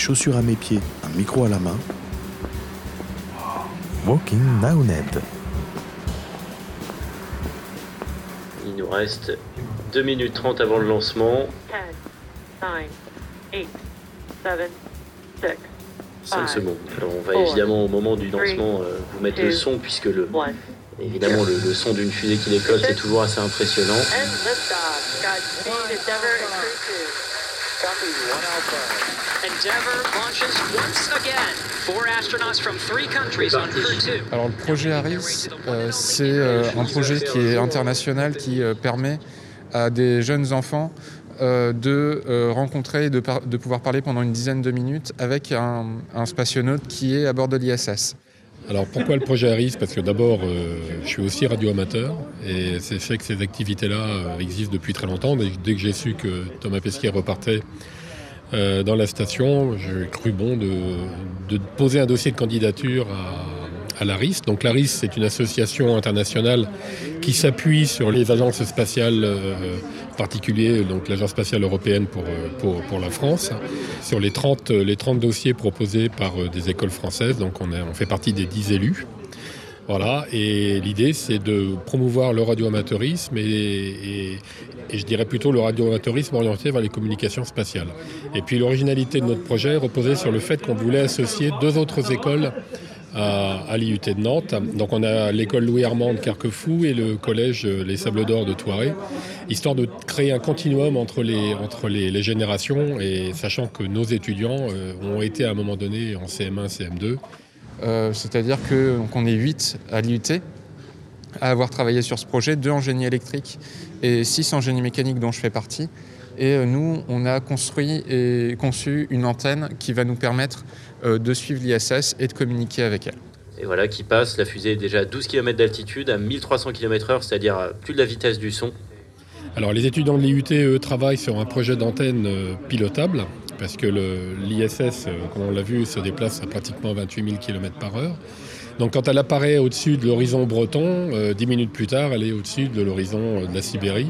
chaussures à mes pieds, un micro à la main. Walking Now Ned. Il nous reste 2 minutes 30 avant le lancement. 10, 9, 8, 7, 6, 5 Five, secondes. Alors on va évidemment au moment du lancement euh, vous mettre le son puisque le, 1. évidemment le, le son d'une fusée qui décolle c'est toujours assez impressionnant. Copy, one Alpha. Endeavour launches once again. Four astronauts from three countries on Crew 2. Alors le projet ARIS, euh, c'est euh, un projet qui est international qui euh, permet à des jeunes enfants de rencontrer et de, pouvoir parler pendant une dizaine de minutes avec un, un spationaute qui est à bord de l'ISS. Alors pourquoi le projet ARIS? Parce que d'abord, euh, je suis aussi radioamateur et c'est fait que ces activités-là euh, existent depuis très longtemps. Dès, dès que j'ai su que Thomas Pesquet repartait euh, dans la station, j'ai cru bon de, de poser un dossier de candidature à, l'ARIS. Donc l'ARIS, c'est une association internationale qui s'appuie sur les agences spatiales, euh, particulier donc l'Agence spatiale européenne pour, euh, pour, pour la France, sur les 30, les 30 dossiers proposés par euh, des écoles françaises. Donc on, on fait partie des 10 élus. Voilà, et l'idée c'est de promouvoir le radioamateurisme et, et- et je dirais plutôt le radioamateurisme orienté vers les communications spatiales. Et puis l'originalité de notre projet reposait sur le fait qu'on voulait associer deux autres écoles à, l'IUT de Nantes. Donc on a l'école Louis Armand de Carquefou et le collège euh, Les Sables d'Or de Toiré, histoire de créer un continuum entre les, générations et sachant que nos étudiants euh, ont été à un moment donné en CM1, CM2 Euh, C'est-à-dire qu'on est 8 à l'IUT à avoir travaillé sur ce projet, 2 en génie électrique et 6 en génie mécanique dont je fais partie. Et euh, nous, on a construit et conçu une antenne qui va nous permettre euh, de suivre l'ISS et de communiquer avec elle. Et voilà qui passe, la fusée est déjà à 12 km d'altitude, à 1300 km/h, c'est-à-dire à plus de la vitesse du son. Alors les étudiants de l'IUT, eux, travaillent sur un projet d'antenne euh, pilotable, parce que le- l'ISS, comme on l'a vu, se déplace à pratiquement 28 000 km par heure. Donc quand elle apparaît au-dessus de l'horizon breton, euh, 10 minutes plus tard, elle est au-dessus de l'horizon de la Sibérie.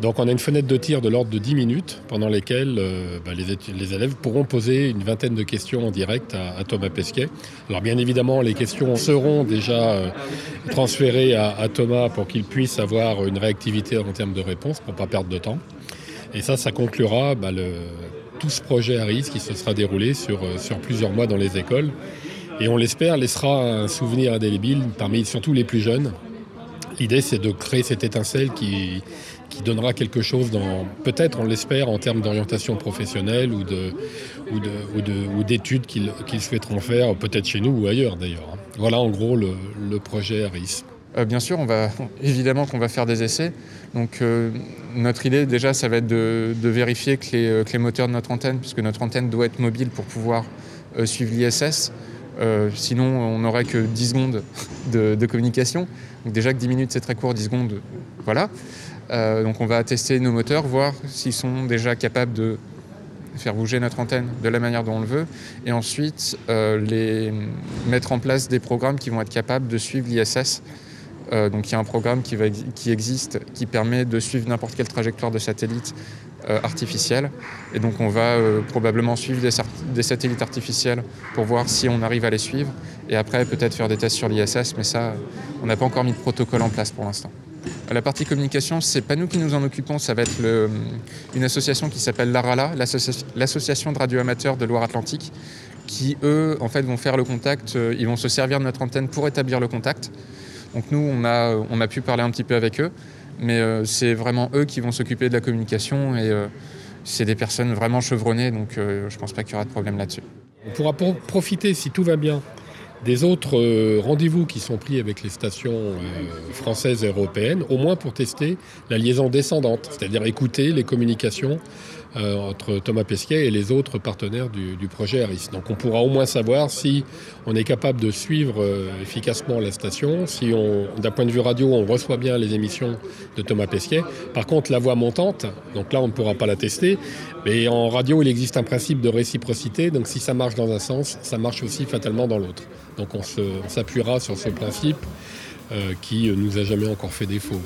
Donc on a une fenêtre de tir de l'ordre de 10 minutes, pendant lesquelles euh, bah, les, élèves pourront poser une vingtaine de questions en direct à, à Thomas Pesquet. Alors bien évidemment, les questions seront déjà euh, transférées à, à Thomas pour qu'il puisse avoir une réactivité en termes de réponse, pour ne pas perdre de temps. Et ça, ça conclura bah, tout ce projet ARIS qui se sera déroulé sur, euh, sur plusieurs mois dans les écoles. Et on l'espère, laissera un souvenir indélébile parmi surtout les plus jeunes. L'idée, c'est de créer cette étincelle qui, qui donnera quelque chose, peut-être, on l'espère, en termes d'orientation professionnelle ou de, ou de, ou de- ou d'études qu'ils qu'ils souhaiteront faire, peut-être chez nous ou ailleurs d'ailleurs. hein. Voilà en gros le, le projet ARIS. Euh, bien sûr, on va évidemment qu'on va faire des essais. Donc euh, notre idée déjà, ça va être de, de vérifier que les, euh, que les moteurs de notre antenne, puisque notre antenne doit être mobile pour pouvoir euh, suivre l'ISS. Euh, sinon, on n'aurait que 10 secondes de, communication. Déjà que 10 minutes, c'est très court, 10 secondes, voilà. Euh, donc on va tester nos moteurs, voir s'ils sont déjà capables de faire bouger notre antenne de la manière dont on le veut, et ensuite euh, les, mettre en place des programmes qui vont être capables de suivre l'ISS donc il y a un programme qui, qui existe qui permet de suivre n'importe quelle trajectoire de satellite artificielle. Et donc on va euh, probablement suivre des, sat- des satellites artificiels pour voir si on arrive à les suivre. Et après peut-être faire des tests sur l'ISS, mais ça, on n'a pas encore mis de protocole en place pour l'instant. La partie communication, c'est pas nous qui nous en occupons, ça va être une association qui s'appelle l'ARALA, l'associ- l'association de radioamateurs de Loire-Atlantique, qui eux, en fait, vont faire le contact, euh, ils vont se servir de notre antenne pour établir le contact. Donc nous, on a, on a pu parler un petit peu avec eux, mais euh, c'est vraiment eux qui vont s'occuper de la communication et euh, c'est des personnes vraiment chevronnées, donc euh, je pense pas qu'il y aura de problème là-dessus. On pourra pro- profiter, si tout va bien, des autres euh, rendez-vous qui sont pris avec les stations euh, françaises et européennes, au moins pour tester la liaison descendante, c'est-à-dire écouter les communications euh, entre Thomas Pesquet et les autres partenaires du, projet ARIS. Donc on pourra au moins savoir si on est capable de suivre efficacement la station, si d'un point de vue radio, on reçoit bien les émissions de Thomas Pesquet. Par contre, la voix montante, donc là on ne pourra pas la tester, mais en radio, il existe un principe de réciprocité, donc si ça marche dans un sens, ça marche aussi fatalement dans l'autre. Donc on s'appuiera sur ce principe euh, qui nous a jamais encore fait défaut.